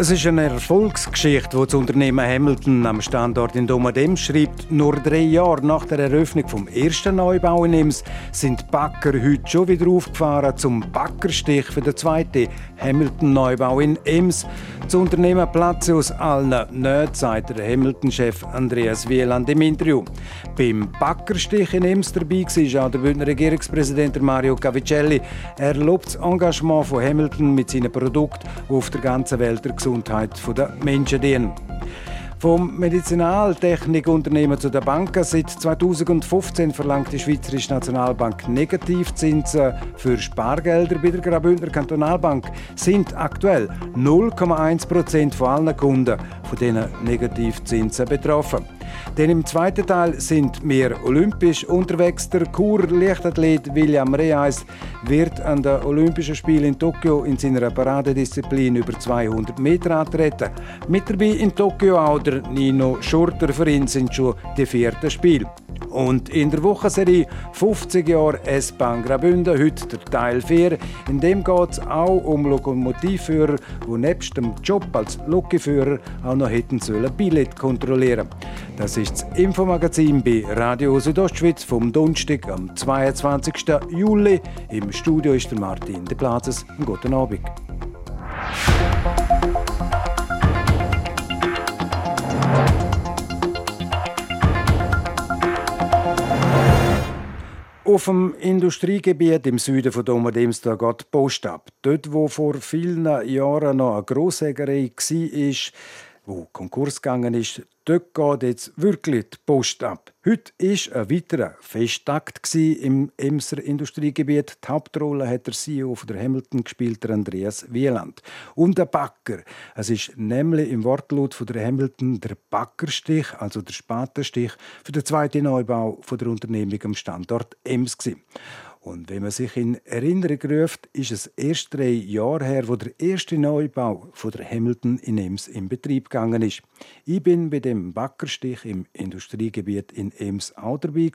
Es ist eine Erfolgsgeschichte, die das Unternehmen Hamilton am Standort in Domadems schreibt. Nur drei Jahre nach der Eröffnung vom ersten Neubau in Ems sind die Backer heute schon wieder aufgefahren zum Backerstich für den zweiten Hamilton-Neubau in Ems. Das Unternehmen platze aus allen nicht, sagt der Hamilton-Chef Andreas Wieland im Interview. Beim Backerstich in Ems dabei war auch der Bündner Regierungspräsident Mario Cavicelli. Er lobt das Engagement von Hamilton mit seinen Produkten, die auf der ganzen Welt der Gesundheit der Menschen dienen. Vom Medizinaltechnikunternehmen zu der Banken. Seit 2015 verlangt die Schweizerische Nationalbank Negativzinsen für Spargelder bei der Graubündner Kantonalbank. Sind aktuell 0,1 Prozent von allen Kunden von diesen Negativzinsen betroffen. Denn im zweiten Teil sind wir olympisch unterwegs. Der Kur-Leichtathlet William Reis wird an den Olympischen Spielen in Tokio in seiner Paradedisziplin über 200 Meter antreten. Mit dabei in Tokio auch der Nino Schurter. Für ihn sind schon die vierten Spiele. Und in der Wochenserie 50 Jahre S-Bahn Graubünden, heute der Teil 4. In dem geht es auch um Lokomotivführer, die nebst dem Job als Lokführer auch noch hätten sollen Billett kontrollieren. Das ist das Infomagazin bei Radio Südostschweiz vom Donnerstag am 22. Juli. Im Studio ist der Martin De Plazes. Guten Abend. Auf dem Industriegebiet im Süden von Domadems geht die Post ab. Dort, wo vor vielen Jahren noch eine Grossägerei war, wo Konkurs gegangen ist, dort geht jetzt wirklich die Post ab. Heute war ein weiterer Festtakt im Emser Industriegebiet. Die Hauptrolle hat der CEO von der Hamilton gespielt, der Andreas Wieland. Und der Backer. Es ist nämlich im Wortlaut von der Hamilton der Backerstich, also der Spatenstich, für den zweiten Neubau von der Unternehmung am Standort Ems. Gewesen. Und wenn man sich in Erinnerung ruft, ist es erst drei Jahre her, wo der erste Neubau von der Hamilton in Ems in Betrieb gegangen ist. Ich bin bei dem Backerstich im Industriegebiet in Ems auch dabei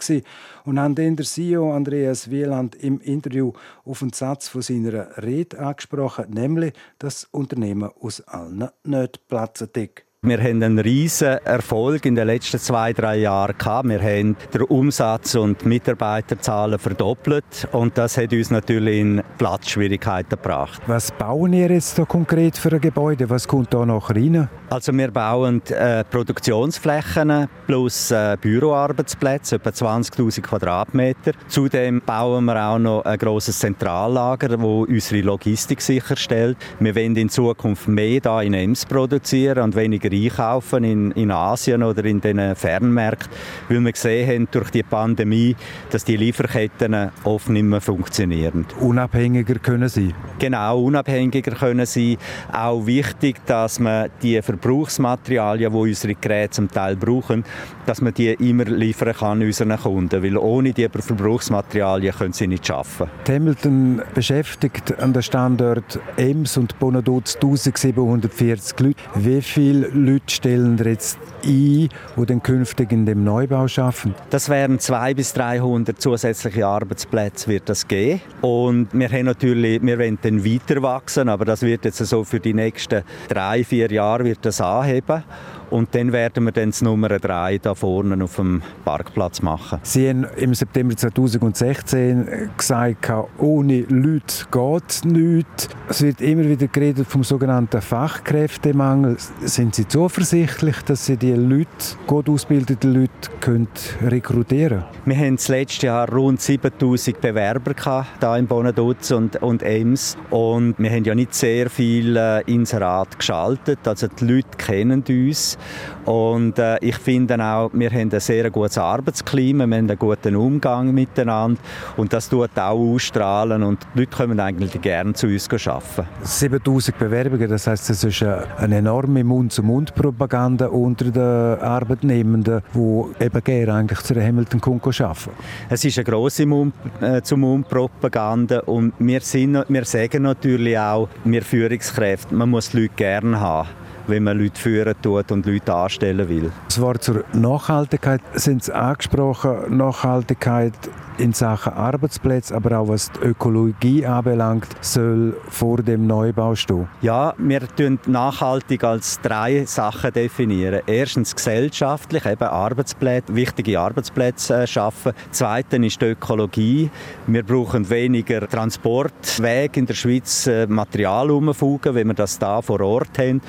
und habe den der CEO Andreas Wieland im Interview auf einen Satz von seiner Rede angesprochen, nämlich, dass das Unternehmen aus allen nicht platzen deckt. Wir haben einen riesen Erfolg in den letzten zwei, drei Jahren gehabt. Wir haben den Umsatz und die Mitarbeiterzahlen verdoppelt und das hat uns natürlich in Platzschwierigkeiten gebracht. Was bauen ihr jetzt da konkret für ein Gebäude? Was kommt da noch rein? Also wir bauen äh, Produktionsflächen plus äh, Büroarbeitsplätze, etwa 20.000 Quadratmeter. Zudem bauen wir auch noch ein grosses Zentrallager, das unsere Logistik sicherstellt. Wir wollen in Zukunft mehr da in Ems produzieren und weniger einkaufen in, in Asien oder in den Fernmärkten, weil wir gesehen haben durch die Pandemie, dass die Lieferketten oft nicht mehr funktionieren. Unabhängiger können sie? Genau, unabhängiger können sie. Auch wichtig, dass man die Verbrauchsmaterialien, die unsere Geräte zum Teil brauchen, dass man die immer liefern kann unseren Kunden, weil ohne die Verbrauchsmaterialien können sie nicht arbeiten. Hamilton beschäftigt an der Standort Ems und Bonaduz 1740 Leute. Wie viele Leute stellen jetzt ein, die dann künftig in dem Neubau arbeiten? Das wären 200 bis 300 zusätzliche Arbeitsplätze wird das geben. Und wir haben natürlich, wir wollen dann weiter wachsen, aber das wird jetzt so für die nächsten drei, vier Jahre wird das anheben. Und dann werden wir dann das Nummer 3 da vorne auf dem Parkplatz machen. Sie haben im September 2016 gesagt, ohne Leute geht nichts. Es wird immer wieder geredet vom sogenannten Fachkräftemangel. Sind Sie zuversichtlich, dass Sie die Leute, gut ausgebildete Leute, können rekrutieren Wir hatten das letzte Jahr rund 7000 Bewerber hier in Bonaduz und, und Ems. Und wir haben ja nicht sehr viel äh, Inserat geschaltet. Also die Leute kennen uns. Und äh, ich finde auch, wir haben ein sehr gutes Arbeitsklima, wir haben einen guten Umgang miteinander und das tut auch ausstrahlen und die Leute kommen eigentlich gerne zu uns arbeiten. 7000 Bewerbungen, das heißt, es ist eine enorme Mund-zu-Mund-Propaganda unter den Arbeitnehmenden, die eben gerne eigentlich zu der Hamilton arbeiten. Es ist eine grosse Mund-zu-Mund-Propaganda und wir, sind, wir sagen natürlich auch, wir Führungskräfte, man muss die Leute gerne haben wenn man Leute führen tut und Leute anstellen will. Das Wort zur Nachhaltigkeit sind Sie angesprochen. Nachhaltigkeit in Sachen Arbeitsplätze, aber auch was die Ökologie anbelangt, soll vor dem Neubau stehen? Ja, wir definieren nachhaltig als drei Sachen definieren. Erstens gesellschaftlich, eben Arbeitsplätze, wichtige Arbeitsplätze schaffen. Zweitens ist die Ökologie. Wir brauchen weniger Transportwege in der Schweiz, äh, Material umfugen, wenn wir das da vor Ort haben.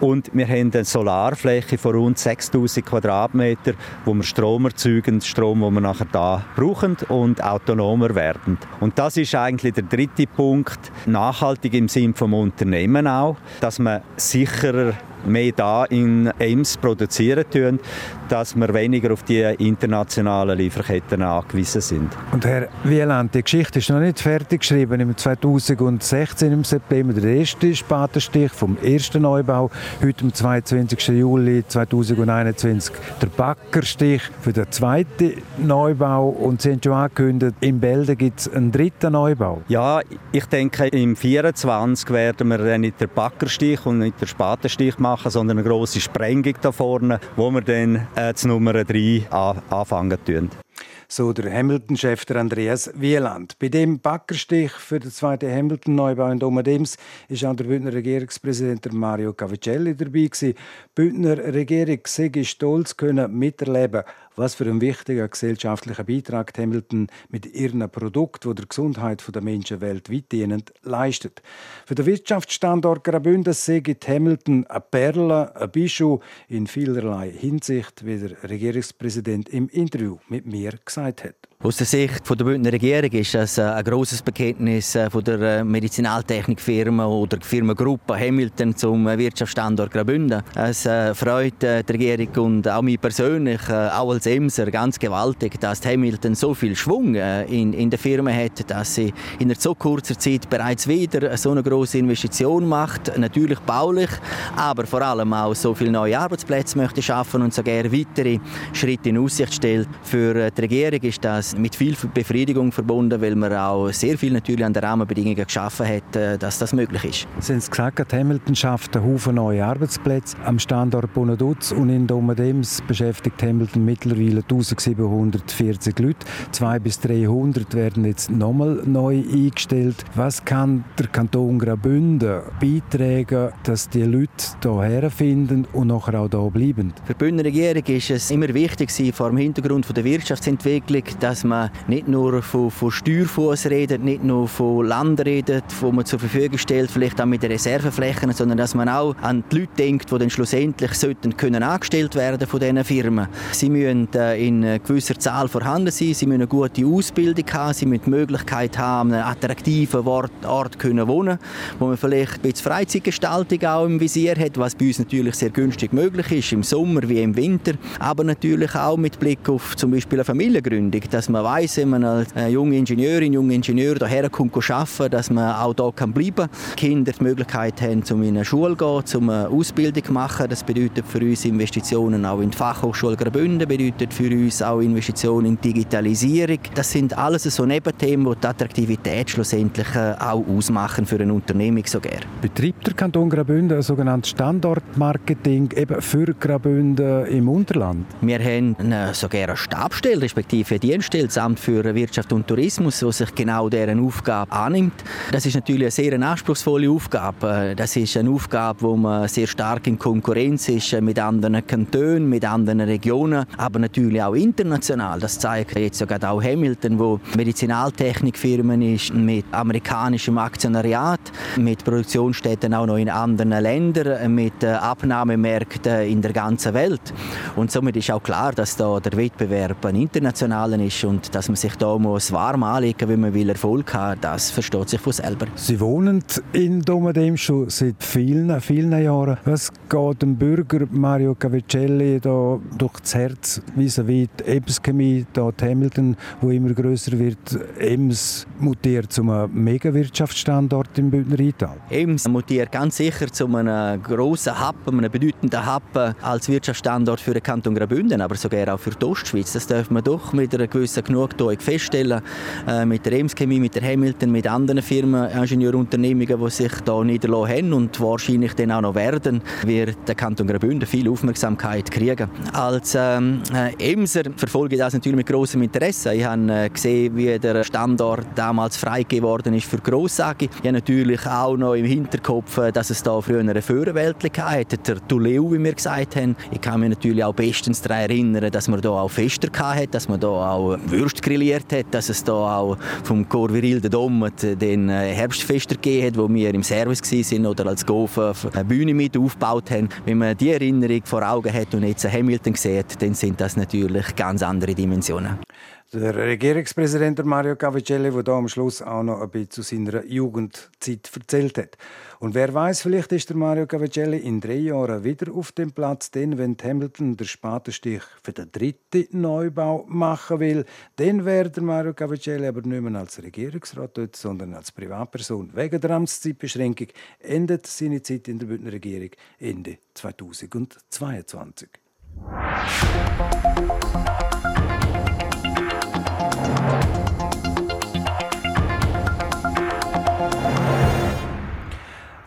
Und wir haben eine Solarfläche von rund 6000 Quadratmeter, wo wir Strom erzeugen, Strom, den wir nachher da brauchen und autonomer werden. Und das ist eigentlich der dritte Punkt, nachhaltig im Sinn vom Unternehmen auch, dass man sicherer mehr da in Ems produzieren tun, dass wir weniger auf die internationalen Lieferketten angewiesen sind. Und Herr Wieland, die Geschichte ist noch nicht fertig geschrieben. Im 2016 im September der erste Spatenstich vom ersten Neubau. Heute am 22. Juli 2021 der Backerstich für den zweiten Neubau. Und Sie haben schon angekündigt, in Bälde gibt es einen dritten Neubau. Ja, ich denke, im 24 werden wir nicht den Backerstich und nicht den Spatenstich machen machen, sondern eine grosse Sprengung da vorne, wo wir dann äh, zu Nummer 3 anfangen tun so der Hamilton-Chef Andreas Wieland. Bei dem Backerstich für den zweiten Hamilton-Neubau in Domadems ist auch der Bündner Regierungspräsident Mario Cavicelli dabei. Die Bündner Regierung sei stolz können miterleben, was für einen wichtigen gesellschaftlichen Beitrag Hamilton mit ihren Produkten, die der Gesundheit der Menschen weltweit dienen, leistet. Für den Wirtschaftsstandort Graubünden sagt Hamilton eine Perle, ein Bischof in vielerlei Hinsicht, wie der Regierungspräsident im Interview mit mir gesagt hat. Aus der Sicht der Bündner Regierung ist es äh, ein grosses Bekenntnis äh, von der äh, Medizinaltechnikfirma oder Firmengruppe Hamilton zum Wirtschaftsstandort Graubünden. Es freut die Regierung und auch mich persönlich, auch als Emser, ganz gewaltig, dass Hamilton so viel Schwung in, in der Firma hat, dass sie in so kurzer Zeit bereits wieder so eine große Investition macht. Natürlich baulich, aber vor allem auch so viele neue Arbeitsplätze möchte schaffen und sogar weitere Schritte in Aussicht stellt. Für die Regierung ist das das mit viel Befriedigung verbunden, weil man auch sehr viel natürlich an den Rahmenbedingungen geschaffen hat, äh, dass das möglich ist. Sie haben es gesagt, Hamilton schafft einen Haufen neue Arbeitsplätze. Am Standort Bonaduz und in Domadems beschäftigt Hamilton mittlerweile 1740 Leute. 200 bis 300 werden jetzt nochmal neu eingestellt. Was kann der Kanton Graubünden beitragen, dass die Leute hierher finden und nachher auch hier bleiben? Für die Bündner Regierung ist es immer wichtig, vor dem Hintergrund der Wirtschaftsentwicklung, dass dass man nicht nur von, von Steuerfuß redet, nicht nur von Land redet, wo man zur Verfügung stellt, vielleicht auch mit den Reserveflächen, sondern dass man auch an die Leute denkt, die dann schlussendlich sollten können angestellt werden von diesen Firmen. Sie müssen äh, in gewisser Zahl vorhanden sein, sie müssen eine gute Ausbildung haben, sie müssen die Möglichkeit haben, einen attraktiven Ort, Ort können wohnen, wo man vielleicht ein bisschen Freizeitgestaltung auch im Visier hat, was bei uns natürlich sehr günstig möglich ist, im Sommer wie im Winter, aber natürlich auch mit Blick auf zum Beispiel eine Familiengründung, dass dass man weiß, wenn man als äh, junge Ingenieurin, junge Ingenieur hierher kommt arbeiten, dass man auch hier kann bleiben kann. Kinder die Möglichkeit haben, um in eine Schule zu gehen, um eine Ausbildung zu machen. Das bedeutet für uns Investitionen auch in die Fachhochschule Graubünden, bedeutet für uns auch Investitionen in Digitalisierung. Das sind alles so Nebenthemen, die die Attraktivität schlussendlich äh, auch ausmachen für eine Unternehmung sogar. Betreibt der Kanton Graubünden ein sogenanntes Standortmarketing eben für Graubünden im Unterland? Wir haben sogar eine Stabstelle, respektive Dienststelle eingestellt, das Amt für Wirtschaft und Tourismus, das sich genau deren Aufgabe annimmt. Das ist natürlich eine sehr anspruchsvolle Aufgabe. Das ist eine Aufgabe, wo man sehr stark in Konkurrenz ist mit anderen Kantonen, mit anderen Regionen, aber natürlich auch international. Das zeigt jetzt sogar auch Hamilton, wo Medizinaltechnikfirmen ist mit amerikanischem Aktionariat, mit Produktionsstätten auch noch in anderen Ländern, mit Abnahmemärkten in der ganzen Welt. Und somit ist auch klar, dass da der Wettbewerb ein internationaler ist und dass man sich da muss warm anlegen, wenn man will Erfolg haben, das versteht sich von selber. Sie wohnen in Domadem schon seit vielen, vielen Jahren. Was geht dem Bürger Mario Cavicelli da durch das Herz vis-à-vis die Ems-Chemie, da die Hamilton, wo immer größer wird, Ems mutiert zu einem Megawirtschaftsstandort im Bündner Rheintal? Ems mutiert ganz sicher zu einem grossen Hub, einem bedeutenden Hub als Wirtschaftsstandort für den Kanton Graubünden, aber sogar auch für die Ostschweiz. Das darf man doch mit einer gewissen Interesse genug da. Ich feststellen, äh, mit der Ems Chemie, mit der Hamilton, mit anderen Firmen, Ingenieurunternehmungen, die sich da niederlassen haben und wahrscheinlich dann auch noch werden, wird der Kanton Graubünden viel Aufmerksamkeit kriegen. Als ähm, äh, Emser verfolge ich das natürlich mit großem Interesse. Ich habe äh, gesehen, wie der Standort damals freigegeben worden ist für Gross AG. Ich habe natürlich auch noch im Hinterkopf, äh, dass es da früher eine Führerweltliche hat, der Tuleu, wie wir gesagt haben. Ich kann mich natürlich auch bestens daran erinnern, dass man da auch Fester hatte, dass man da auch Würst grilliert hat, dass es da auch vom Corviril de Dommet den äh, Herbstfester gegeben hat, wo wir im Service waren oder als Gofen eine Bühne mit aufgebaut haben. Wenn man die Erinnerung vor Augen hat und jetzt Hamilton sieht, dann sind das natürlich ganz andere Dimensionen. Der Regierungspräsident Mario Cavicelli, der da am Schluss auch noch ein bisschen zu seiner Jugendzeit erzählt hat. Und wer weiß, vielleicht ist der Mario Cavicelli in drei Jahren wieder auf dem Platz, denn wenn Hamilton der Spatenstich für den dritten Neubau machen will, dann wäre der Mario Cavicelli aber nicht mehr als Regierungsrat dort, sondern als Privatperson. Wegen der Amtszeitbeschränkung endet seine Zeit in der Bündner Regierung Ende 2022.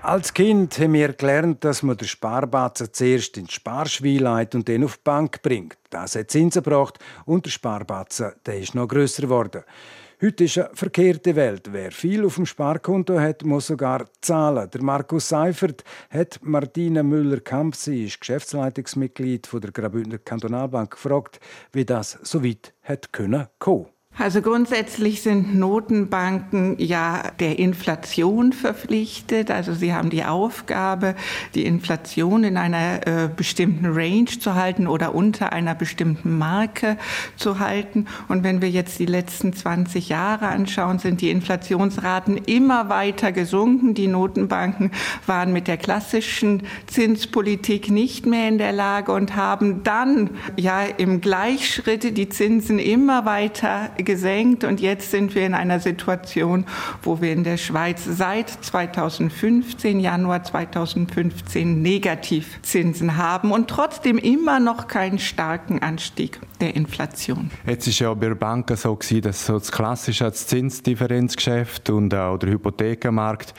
Als Kind haben wir gelernt, dass man den Sparbatzen zuerst in die Sparschwein leitet und dann auf die Bank bringt. Das hat Zinsen gebracht und der Sparbatzen der ist noch grösser geworden. Heute ist eine verkehrte Welt. Wer viel auf dem Sparkonto hat, muss sogar zahlen. Der Markus Seifert hat Martina Müller-Kamp, sie ist Geschäftsleitungsmitglied der Graubündner Kantonalbank, gefragt, wie das so weit können kommen. Also grundsätzlich sind Notenbanken ja der Inflation verpflichtet. Also sie haben die Aufgabe, die Inflation in einer äh, bestimmten Range zu halten oder unter einer bestimmten Marke zu halten. Und wenn wir jetzt die letzten 20 Jahre anschauen, sind die Inflationsraten immer weiter gesunken. Die Notenbanken waren mit der klassischen Zinspolitik nicht mehr in der Lage und haben dann ja im Gleichschritt die Zinsen immer weiter gesenkt und jetzt sind wir in einer Situation, wo wir in der Schweiz seit 2015, Januar 2015, Negativzinsen haben und trotzdem immer noch keinen starken Anstieg der Inflation. Jetzt ist ja bei Banken so gewesen, dass so das klassische Zinsdifferenzgeschäft und auch der Hypothekenmarkt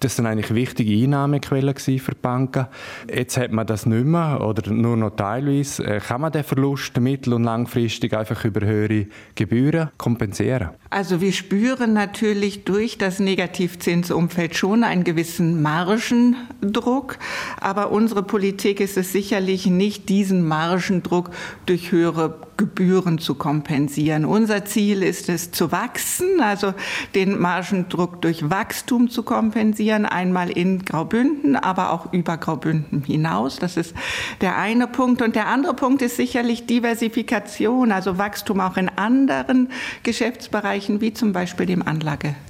das sind eigentlich wichtige Einnahmequellen für die Banken. Jetzt hat man das nicht mehr oder nur noch teilweise. Äh, kann man den Verlust mittel- und langfristig einfach über höhere Gebühren kompensieren? Also wir spüren natürlich durch das Negativzinsumfeld schon einen gewissen Margendruck, aber unsere Politik ist es sicherlich nicht, diesen Margendruck durch höhere Gebühren zu kompensieren. Unser Ziel ist es zu wachsen, also den Margendruck durch Wachstum zu kompensieren, einmal in Graubünden, aber auch über Graubünden hinaus. Das ist der eine Punkt. Und der andere Punkt ist sicherlich Diversifikation, also Wachstum auch in anderen Geschäftsbereichen, wie zum Beispiel dem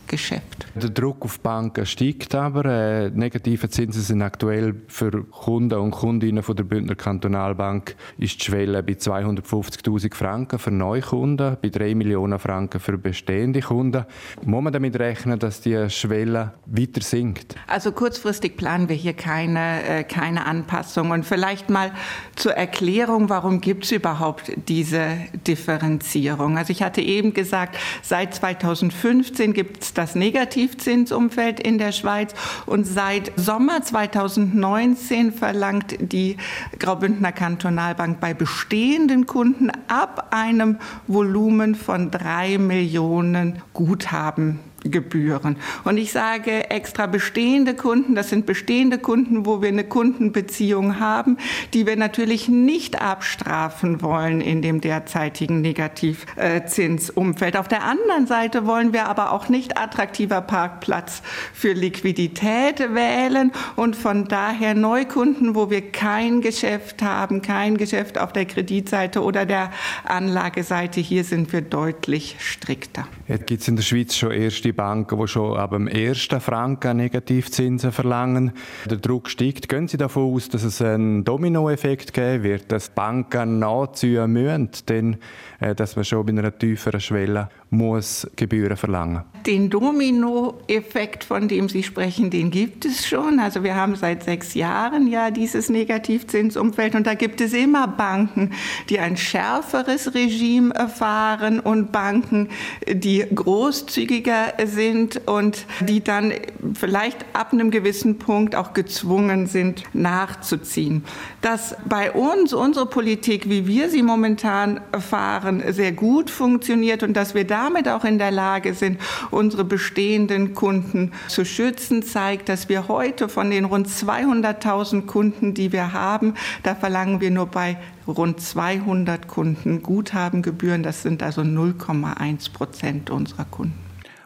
Anlagegeschäft. Der Druck auf Banken steigt aber. Äh, negative Zinsen sind aktuell für Kunden und Kundinnen von der Bündner Kantonalbank ist die Schwelle bei 250.000 100.000 Franken für Neukunden, bei 3 Millionen Franken für bestehende Kunden. Muss man damit rechnen, dass die Schwelle weiter sinkt? Also kurzfristig planen wir hier keine, äh, keine Anpassung. Und vielleicht mal zur Erklärung, warum gibt es überhaupt diese Differenzierung? Also ich hatte eben gesagt, seit 2015 gibt es das Negativzinsumfeld in der Schweiz. Und seit Sommer 2019 verlangt die Graubündner Kantonalbank bei bestehenden Kunden ab einem Volumen von drei Millionen Guthaben Gebühren. Und ich sage extra bestehende Kunden, das sind bestehende Kunden, wo wir eine Kundenbeziehung haben, die wir natürlich nicht abstrafen wollen in dem derzeitigen Negativzinsumfeld. Auf der anderen Seite wollen wir aber auch nicht attraktiver Parkplatz für Liquidität wählen und von daher Neukunden, wo wir kein Geschäft haben, kein Geschäft auf der Kreditseite oder der Anlageseite, hier sind wir deutlich strikter. Jetzt gibt es in der Schweiz schon erste die Banken, die schon ab dem ersten Franken Negativzinsen verlangen. Der Druck steigt. Gehen Sie davon aus, dass es einen Dominoeffekt geben wird, dass Banken nachziehen müssen, denn äh, dass man schon bei einer tieferen Schwelle muss Gebühren verlangen. Den Dominoeffekt, von dem Sie sprechen, den gibt es schon. Also wir haben seit sechs Jahren ja dieses Negativzinsumfeld und da gibt es immer Banken, die ein schärferes Regime erfahren und Banken, die großzügiger sind und die dann vielleicht ab einem gewissen Punkt auch gezwungen sind, nachzuziehen. Dass bei uns unsere Politik, wie wir sie momentan erfahren, sehr gut funktioniert und dass wir damit auch in der Lage sind, unsere bestehenden Kunden zu schützen, zeigt, dass wir heute von den rund 200.000 Kunden, die wir haben, da verlangen wir nur bei rund 200 Kunden Guthabengebühren. Das sind also 0,1 Prozent unserer Kunden.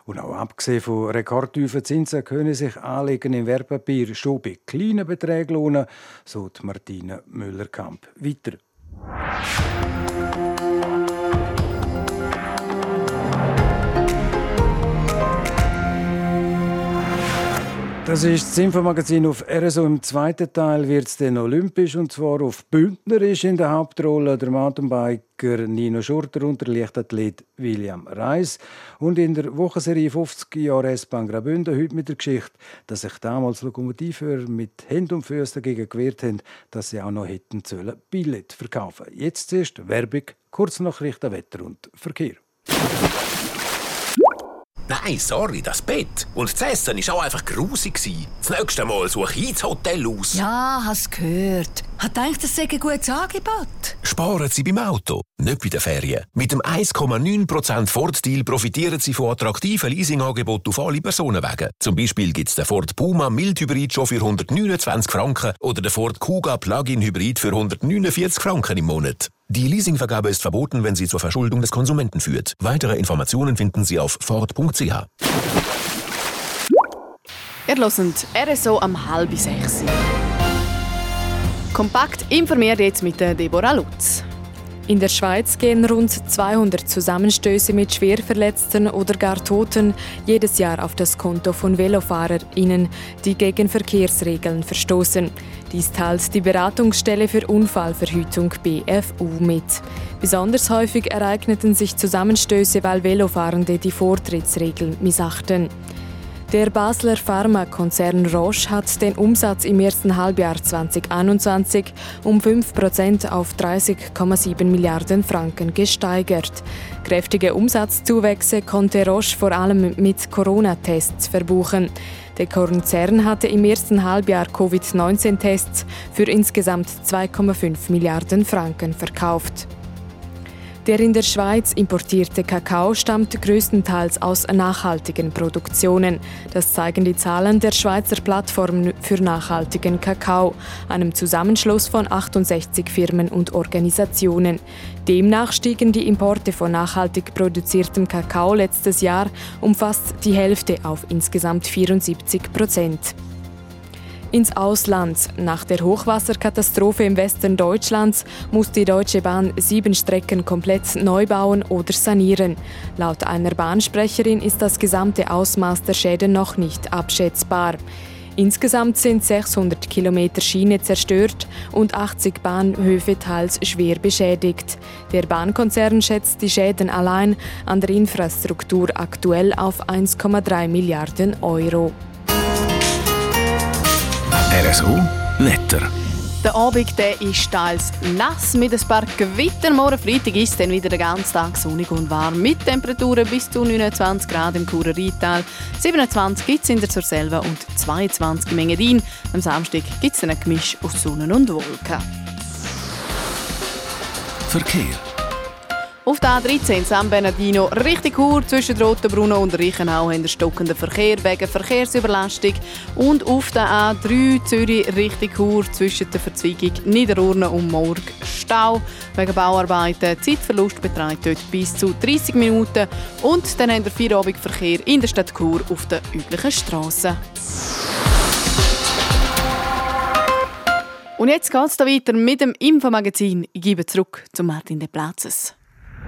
Und auch abgesehen von rekordtiefen Zinsen können sich Anlegen im Wertpapier schon bei kleinen Beträgen lohnen, so Martina Müller-Kamp. Weiter. Das ist das Infomagazin auf RSO. Im zweiten Teil wird es dann olympisch und zwar auf Bündnerisch in der Hauptrolle der Mountainbiker Nino Schurter und der Leichtathlet William Reis. Und in der Wochenserie 50 Jahre S-Bahn Graubünden heute mit der Geschichte, dass sich damals Lokomotivführer mit Händen und Füßen dagegen gewehrt haben, dass sie auch noch hätten sollen Billett verkaufen. Jetzt zuerst Werbung, Kurznachrichten, Wetter und Verkehr. Nein, sorry, das Bett. Und das Essen war auch einfach grusig. Das nächste Mal suche ich das Hotel aus. Ja, hast gehört. Hat gedacht, das sei ein gutes Angebot. Sparen Sie beim Auto, nicht bei den Ferien. Mit dem 1,9% Ford-Deal profitieren Sie von attraktiven Leasingangeboten auf alle Personenwege. Zum Beispiel gibt es den Ford Puma Mild-Hybrid schon für 129 Franken oder den Ford Kuga Plug-in Hybrid für 149 Franken im Monat. Die Leasingvergabe ist verboten, wenn sie zur Verschuldung des Konsumenten führt. Weitere Informationen finden Sie auf ford.ch. Ihr hört RSO am halb sechs. Kompakt informiert jetzt mit Deborah Lutz. In der Schweiz gehen rund 200 Zusammenstöße mit Schwerverletzten oder gar Toten jedes Jahr auf das Konto von VelofahrerInnen, die gegen Verkehrsregeln verstoßen. Dies teilt die Beratungsstelle für Unfallverhütung BFU mit. Besonders häufig ereigneten sich Zusammenstöße, weil Velofahrende die Vortrittsregeln missachten. Der Basler Pharmakonzern Roche hat den Umsatz im ersten Halbjahr 2021 um 5% auf 30,7 Milliarden Franken gesteigert. Kräftige Umsatzzuwächse konnte Roche vor allem mit Corona-Tests verbuchen. Der Konzern hatte im ersten Halbjahr Covid-19-Tests für insgesamt 2,5 Milliarden Franken verkauft. Der in der Schweiz importierte Kakao stammt größtenteils aus nachhaltigen Produktionen. Das zeigen die Zahlen der Schweizer Plattform für nachhaltigen Kakao, einem Zusammenschluss von 68 Firmen und Organisationen. Demnach stiegen die Importe von nachhaltig produziertem Kakao letztes Jahr um fast die Hälfte auf insgesamt 74 Prozent ins Ausland. Nach der Hochwasserkatastrophe im Westen Deutschlands muss die Deutsche Bahn sieben Strecken komplett neu bauen oder sanieren. Laut einer Bahnsprecherin ist das gesamte Ausmaß der Schäden noch nicht abschätzbar. Insgesamt sind 600 Kilometer Schiene zerstört und 80 Bahnhöfe teils schwer beschädigt. Der Bahnkonzern schätzt die Schäden allein an der Infrastruktur aktuell auf 1,3 Milliarden Euro. RSO Wetter. Der Abend der ist teils nass mit ein paar Gewittern. Morgen Freitag ist es dann wieder den ganzen Tag sonnig und warm mit Temperaturen bis zu 29 Grad im Churer Rheintal. 27 gibt es in der Surselva und 22 im Engadin. Am Samstag gibt es ein Gemisch aus Sonne und Wolken. Verkehr. Auf der A13 San Bernardino richtig Chur zwischen Rotenbrunnen und Reichenau haben stockenden Verkehr wegen Verkehrsüberlastung. Und auf der A3 Zürich richtig Chur zwischen der Verzweigung Niederurne und Morg Stau wegen Bauarbeiten. Zeitverlust beträgt dort bis zu 30 Minuten. Und dann haben wir Feierabendverkehr in der Stadt Chur auf den üblichen Strassen. Und jetzt geht es weiter mit dem Infomagazin. Ich gebe zurück zu Martin De Platzes.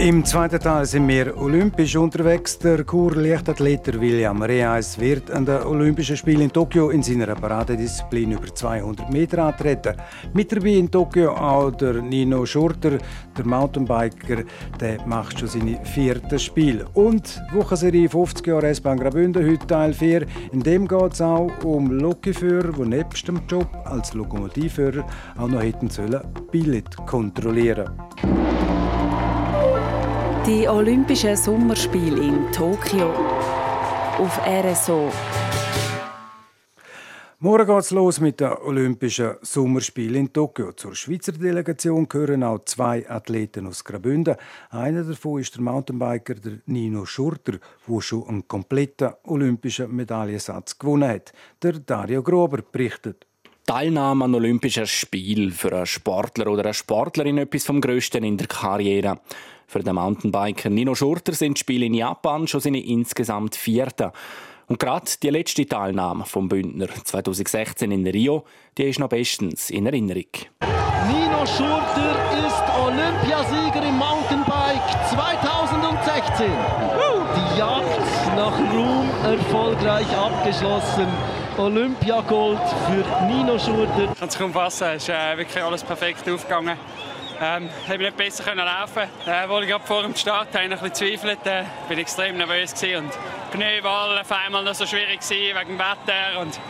Im zweiten Teil sind wir olympisch unterwegs. Der Kur-Leichtathleter William Reis wird an den Olympischen Spielen in Tokio in seiner Paradedisziplin über 200 Meter antreten. Mit dabei in Tokio auch der Nino Schurter, der Mountainbiker, der macht schon seine vierte Spiel. Und Wochenserie 50 Jahre S-Bahn Graubünden, heute Teil 4. In dem geht es auch um Lokführer, die nebst dem Job als Lokomotivführer auch noch hätten sollen Billett kontrollieren die Olympischen Sommerspiele in Tokio auf RSO. Morgen geht es los mit den Olympischen Sommerspielen in Tokio. Zur Schweizer Delegation gehören auch zwei Athleten aus Graubünden. Einer davon ist der Mountainbiker der Nino Schurter, der schon einen kompletten olympischen Medaillensatz gewonnen hat. Der Dario Grober berichtet. Teilnahme an Olympischen Spielen für einen Sportler oder eine Sportlerin etwas vom Größten in der Karriere. Für den Mountainbiker Nino Schurter sind die Spiele in Japan schon seine insgesamt vierte. Und gerade die letzte Teilnahme vom Bündner 2016 in Rio, die ist noch bestens in Erinnerung. Nino Schurter ist Olympiasieger im Mountainbike 2016. Die Jagd nach Ruhm erfolgreich abgeschlossen. Olympiagold für Nino Schurter. Ich kann es kaum fassen, es ist äh, wirklich alles perfekt aufgegangen. Ähm, ich nicht besser können laufen. Äh, wo ich vor dem Start habe, ein bisschen zweifelt, äh, bin extrem nervös gewesen und überall auf einmal noch so schwierig gewesen, wegen dem Wetter und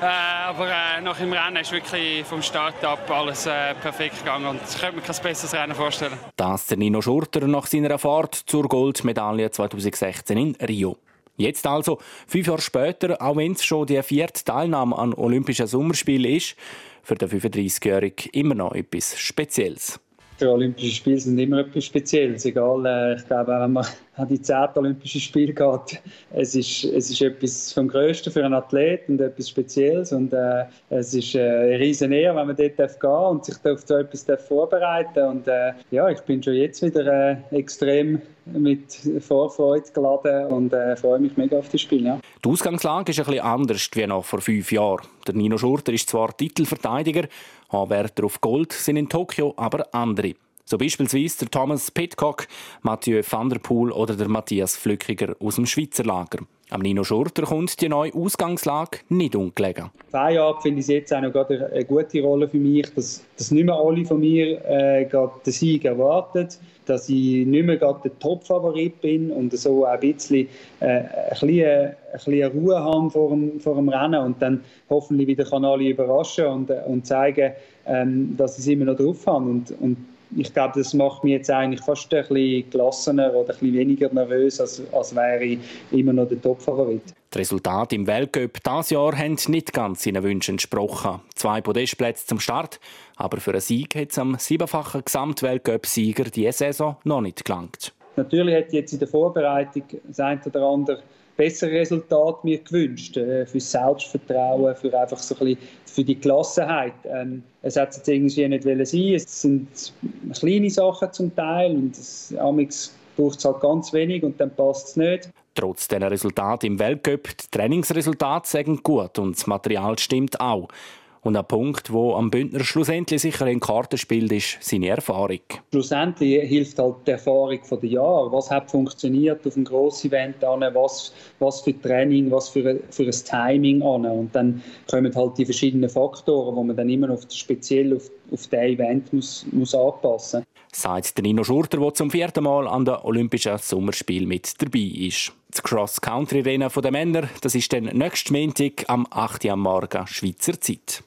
äh, aber äh, nach dem Rennen ist wirklich vom Start ab alles äh, perfekt gegangen und ich könnte mir kein besseres Rennen vorstellen. Das der Nino Schurter nach seiner Fahrt zur Goldmedaille 2016 in Rio. Jetzt also, fünf Jahre später, auch wenn es schon die vierte Teilnahme an Olympischen Sommerspielen ist, für den 35-Jährigen immer noch etwas Spezielles die Olympischen Spiele sind immer etwas Spezielles. Egal, äh, ich glaube, wenn man an die 10. Olympischen Spiele geht, es ist, es ist etwas vom Größten für einen Athlet und etwas Spezielles. Und äh, es ist äh, eine riesen Ehre, wenn man dort gehen darf und sich auf so etwas vorbereiten darf. Und äh, ja, ich bin schon jetzt wieder äh, extrem mit Vorfreude geladen und äh, freue mich mega auf das Spiel. Ja. Die Ausgangslage ist ein bisschen anders als noch vor fünf Jahren. Der Nino Schurter ist zwar Titelverteidiger, Anwärter auf Gold sind in Tokio aber andere. So beispielsweise der Thomas Pitcock, Mathieu van der Poel oder der Matthias Flückiger aus dem Schweizer Lager. Am Nino Schurter kommt die neue Ausgangslage nicht ungelegen. Jahre finde ich jetzt auch noch eine gute Rolle für mich, dass, dass nicht mehr alle von mir äh, den Sieg erwarten, dass ich nicht mehr der Top-Favorit bin und so ein bisschen, äh, ein bisschen, ein bisschen Ruhe haben vor dem, vor dem Rennen und dann hoffentlich wieder kann alle überraschen und, und zeigen, ähm, dass sie es immer noch drauf haben. Und, und ich glaube, das macht mich jetzt eigentlich fast ein bisschen gelassener oder ein bisschen weniger nervös, als, als wäre ich immer noch der Top-Favorit. Die Resultate im Weltcup dieses Jahr haben nicht ganz seinen Wünschen entsprochen. Zwei Podestplätze zum Start, aber für einen Sieg hat es am siebenfachen Gesamtweltcup-Sieger diese Saison noch nicht gelangt. Natürlich hat jetzt in der Vorbereitung das eine oder andere bessere Resultat mir gewünscht, äh, für Selbstvertrauen, für einfach so ein bisschen für die Gelassenheit. Ähm, es hat jetzt irgendwie nicht sein es sind kleine Sachen zum Teil und es braucht es halt ganz wenig und dann passt es nicht. Trotz dieser Resultate im Weltcup, die Trainingsresultate sagen gut und das Material stimmt auch. Und ein Punkt, wo am Bündner schlussendlich sicher in Karten spielt, ist seine Erfahrung. Schlussendlich hilft halt die Erfahrung der Jahre. Was hat funktioniert auf einem Gross-Event an, was, was für Training, was für, ein, für ein Timing an. Und dann kommen halt die verschiedenen Faktoren, die man dann immer noch speziell auf, auf das Event muss, muss anpassen muss sagt der Nino Schurter, der zum vierten Mal an den Olympischen Sommerspielen mit dabei ist. Das Cross-Country-Rennen der Männer, das ist dann nächsten Montag am 8. Uhr am Morgen Schweizer Zeit.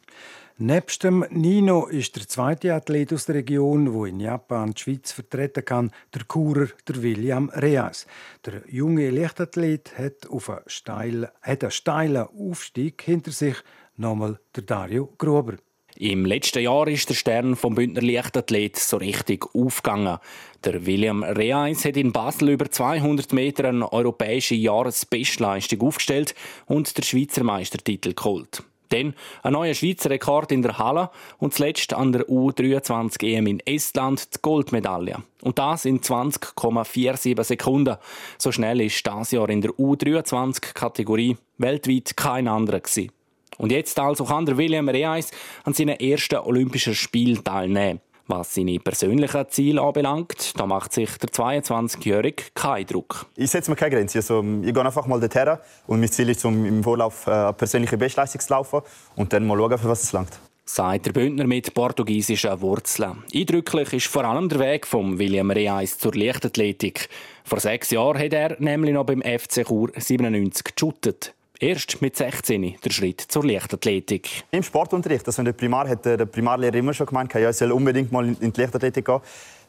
Nebst dem Nino ist der zweite Athlet aus der Region, wo in Japan die Schweiz vertreten kann, der Kurer, der William Reas. Der junge Leichtathlet hat, auf einen steilen, hat einen steilen Aufstieg hinter sich, nochmal der Dario Gruber. Im letzten Jahr ist der Stern vom Bündner Leichtathlet so richtig aufgegangen. Der William Reis hat in Basel über 200 Meter eine europäische Jahresbestleistung aufgestellt und den Schweizer Meistertitel geholt. Dann ein neuer Schweizer Rekord in der Halle und zuletzt an der U23 EM in Estland die Goldmedaille. Und das in 20,47 Sekunden. So schnell ist das Jahr in der U23-Kategorie weltweit kein anderer gewesen. Und jetzt also kann der William Reis an seinen ersten Olympischen Spielen teilnehmen. Was seine persönlichen Ziele anbelangt, da macht sich der 22-Jährige keinen Druck. Ich setze mir keine Grenze. Also, ich gehe einfach mal dorthin und mein Ziel ist, um im Vorlauf eine äh, persönliche Bestleistung zu laufen und dann mal schauen, für was es langt. Sagt der Bündner mit portugiesischen Wurzeln. Eindrücklich ist vor allem der Weg von William Reis zur Leichtathletik. Vor sechs Jahren hat er nämlich noch beim FC Chur 97 geshootet. Erst mit 16 der Schritt zur Leichtathletik. Im Sportunterricht, also in der Primar, hat der Primarlehrer immer schon gemeint, ja, ich soll unbedingt mal in die Leichtathletik gehen.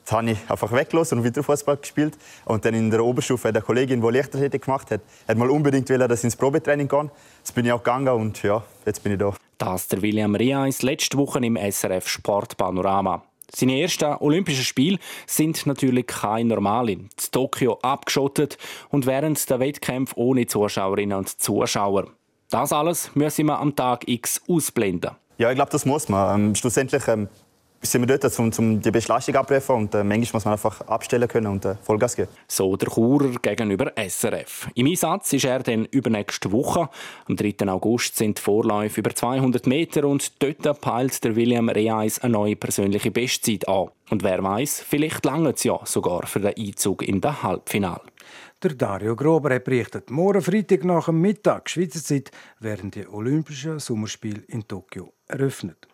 Das habe ich einfach weggelassen und wieder Fußball gespielt. Und dann in der Oberstufe hat eine Kollegin, die Leichtathletik gemacht hat, hat mal unbedingt wollen, dass ich ins Probetraining gehe. Jetzt bin ich auch gegangen und ja, jetzt bin ich da. Das der William Riais letzte Woche im SRF Sportpanorama. Seine ersten Olympischen Spiele sind natürlich keine normale. In Tokio abgeschottet und während der Wettkämpfe ohne Zuschauerinnen und Zuschauer. Das alles müssen wir am Tag X ausblenden. Ja, ich glaube, das muss man. Ähm, schlussendlich ähm, sind wir dort, um, um die Beschleunigung abzurufen. Und äh, manchmal muss man einfach abstellen können und äh, Vollgas geben. So der Churer gegenüber SRF. Im Einsatz ist er dann übernächste Woche. Am 3. August sind die Vorläufe über 200 Meter und dort peilt der William Reis eine neue persönliche Bestzeit an. Und wer weiß, vielleicht lange es ja sogar für den Einzug in das Halbfinale. Der Dario Grober hat berichtet, morgen Freitag nach dem Mittag Schweizer Zeit werden die Olympischen Sommerspiele in Tokio eröffnet.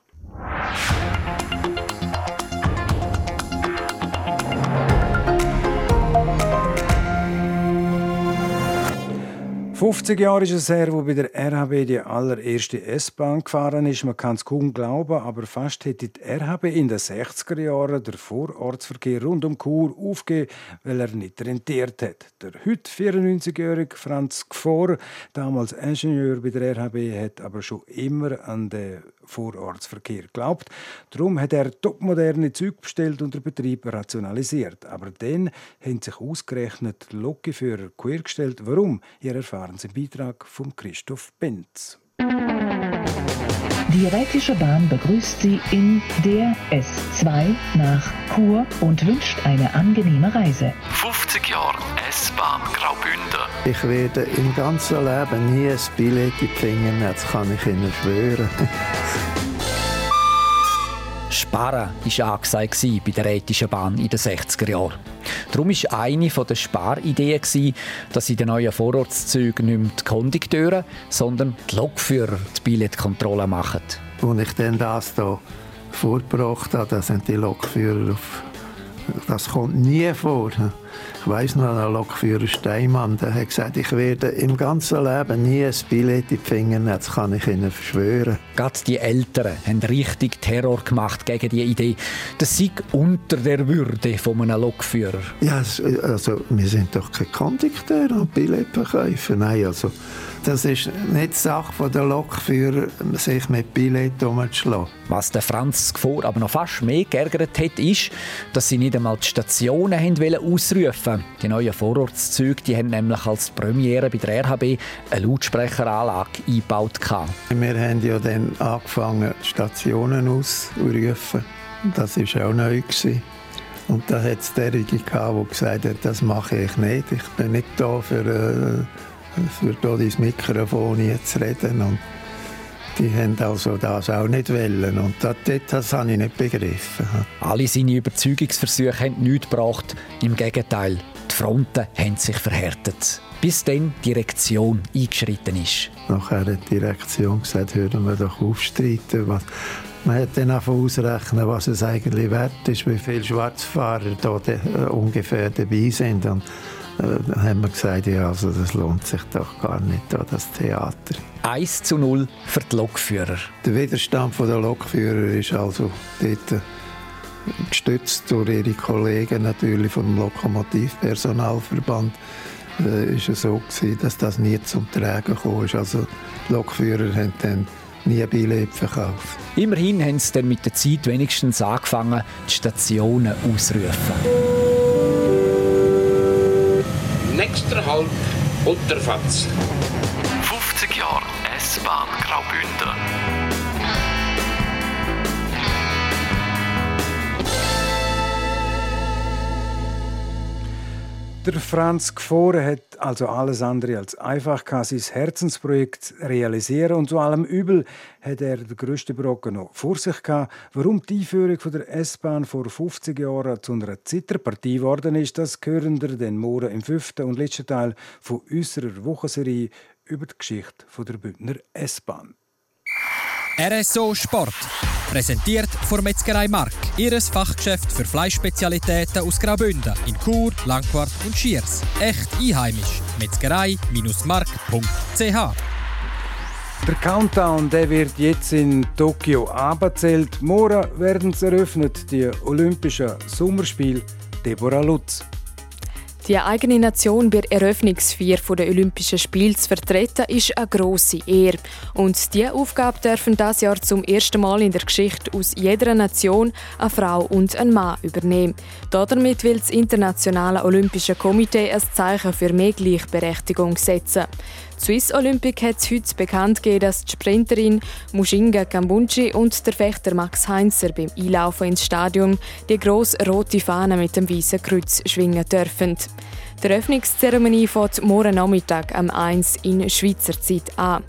50 Jahre ist es her, wo bei der RHB die allererste S-Bahn gefahren ist. Man kann es kaum glauben, aber fast hätte die RHB in den 60er Jahren den Vorortsverkehr rund um Chur aufgegeben, weil er nicht rentiert hat. Der heute 94-jährige Franz Gfor, damals Ingenieur bei der RHB, hat aber schon immer an den Vorortsverkehr geglaubt. Darum hat er topmoderne Züge bestellt und den Betrieb rationalisiert. Aber dann haben sich ausgerechnet Lokführer quergestellt. Warum? Ihr erfahren Sie im Beitrag von Christoph Benz. Die Rätische Bahn begrüßt Sie in der S2 nach Chur und wünscht eine angenehme Reise. 50 Jahre S-Bahn Graubünden. Ich werde im ganzen Leben nie ein Billett in die Finger nehmen, das kann ich Ihnen schwören. Sparen war angesagt bei der Rätischen Bahn in den 60er Jahren. Darum war eine der Sparideen, dass in den neuen Vorortszügen nicht mehr die Kondukteure, sondern die Lokführer die Billetkontrolle machen. Als ich dann das hier vorgebracht habe, sind die Lokführer auf das kommt nie vor. Ich weiss noch, der Lokführer Steinmann der hat gesagt, ich werde im ganzen Leben nie ein Billett in die Finger nehmen, das kann ich Ihnen verschwören. Gerade die Älteren haben richtig Terror gemacht gegen die Idee. Das sei unter der Würde von einem Lokführer. Ja, also wir sind doch kein Kondukteur und Billetverkäufer. Nein, also das ist nicht die Sache der Lokführer, sich mit Billett umzuschlagen. Was der Franz Gfor aber noch fast mehr geärgert hat, ist, dass sie nicht einmal die Stationen haben ausrufen Die neuen Vorortszüge die haben nämlich als Premiere bei der RHB eine Lautsprecheranlage eingebaut. Wir haben ja dann angefangen, die Stationen auszurufen. Das war auch neu. Und da hat es derjenige der gesagt hat, das mache ich nicht. Ich bin nicht da für... Für ins Mikrofon zu reden. Und die haben also das auch nicht wollen. Und das, das habe ich nicht begriffen. Alle seine Überzeugungsversuche haben nichts gebracht. Im Gegenteil, die Fronten haben sich verhärtet. Bis dann die Direktion eingeschritten ist. Nachher hat die Direktion gesagt, hören wir doch aufstreiten. Was man hat dann auch ausrechnen, was es eigentlich wert ist, wie viele Schwarzfahrer da äh, ungefähr dabei sind. Und dann äh, haben wir gesagt, ja, also das lohnt sich doch gar nicht, das Theater. 1 zu 0 für die Lokführer. Der Widerstand der Lokführer ist also dort äh, gestützt durch ihre Kollegen natürlich vom Lokomotivpersonalverband äh, ist es so gewesen, dass das nie zum Tragen kam. Also die Lokführer haben dann nie Billett verkauft. Immerhin haben sie dann mit der Zeit wenigstens angefangen, die Stationen auszurufen. Nächster Halt Unterfatz. 30 Jahre S-Bahn Graubünden. Der Franz Gfore hat also alles andere als einfach sein Herzensprojekt realisieren und zu allem Übel hat er den grössten Brocken noch vor sich gehabt. Warum die Einführung der S-Bahn vor 50 Jahren zu einer Zitterpartie geworden ist, das hören wir den morgen im fünften und letzten Teil von unserer Wochenserie über die Geschichte der Bündner S-Bahn. RSO Sport. Präsentiert von Metzgerei Mark. Ihres Fachgeschäft für Fleischspezialitäten aus Graubünden in Chur, Langquart und Schiers. Echt einheimisch. Metzgerei-mark.ch der Countdown der wird jetzt in Tokio abgezählt. Morgen werden es eröffnet, die Olympischen Sommerspiele. Deborah Lutz. Die eigene Nation bei der Eröffnungsfeier der Olympischen Spiele zu vertreten, ist eine grosse Ehre. Und diese Aufgabe dürfen das Jahr zum ersten Mal in der Geschichte aus jeder Nation eine Frau und ein Mann übernehmen. Damit will das Internationale Olympische Komitee ein Zeichen für mehr Gleichberechtigung setzen. Swiss Olympic hat heute bekannt gegeben, dass die Sprinterin Mushinga Kambunchi und der Fechter Max Heinzer beim Einlaufen ins Stadion die grosse rote Fahne mit dem weißen Kreuz schwingen dürfen. Die Eröffnungszeremonie fängt morgen Nachmittag am 1 in Schweizer Zeit an.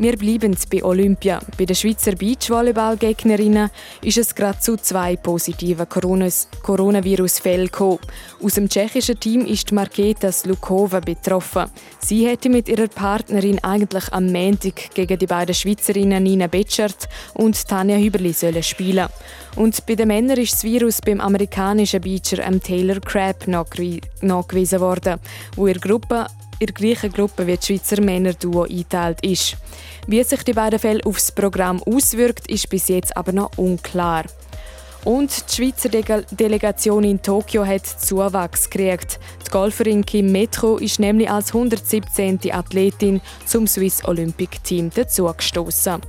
Wir bleiben bei Olympia. Bei den Schweizer Beachvolleyball-Gegnerinnen ist es gerade zu zwei positiven Coronavirus-Fällen gekommen. Aus dem tschechischen Team ist Marketa Slukova betroffen. Sie hätte mit ihrer Partnerin eigentlich am Montag gegen die beiden Schweizerinnen Nina Betschert und Tanja Hüberli sollen spielen. Und bei den Männern ist das Virus beim amerikanischen Beacher Taylor Crabb nachgewiesen worden, wo ihre Gruppe in der gleichen Gruppe wie das Schweizer Männerduo eingeteilt ist. Wie sich die beiden Fälle aufs Programm auswirkt, ist bis jetzt aber noch unklar. Und die Schweizer De Delegation in Tokio hat Zuwachs gekriegt. Die Golferin Kim Metro ist nämlich als 117. Athletin zum Swiss Olympic Team dazugestoßen.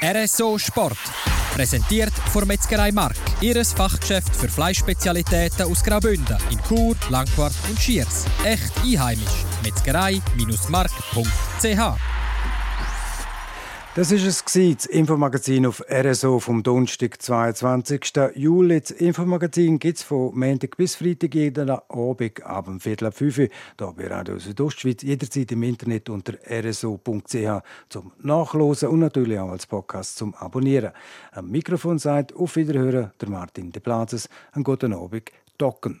RSO Sport. Präsentiert von Metzgerei Mark. Ihres Fachgeschäft für Fleischspezialitäten aus Graubünden in Chur, Langquart und Schiers. Echt einheimisch. Metzgerei-mark.ch das ist es das Infomagazin auf RSO vom Donnerstag, 22. Juli. Das Infomagazin gibt es von Montag bis Freitag jeden Abend ab dem Viertel ab 5 Uhr hier bei Radio Südostschweiz. Jederzeit im Internet unter rso.ch zum Nachlesen und natürlich auch als Podcast zum Abonnieren. Am Mikrofon sagt auf Wiederhören der Martin De Plazes. Einen guten Abend, Docken.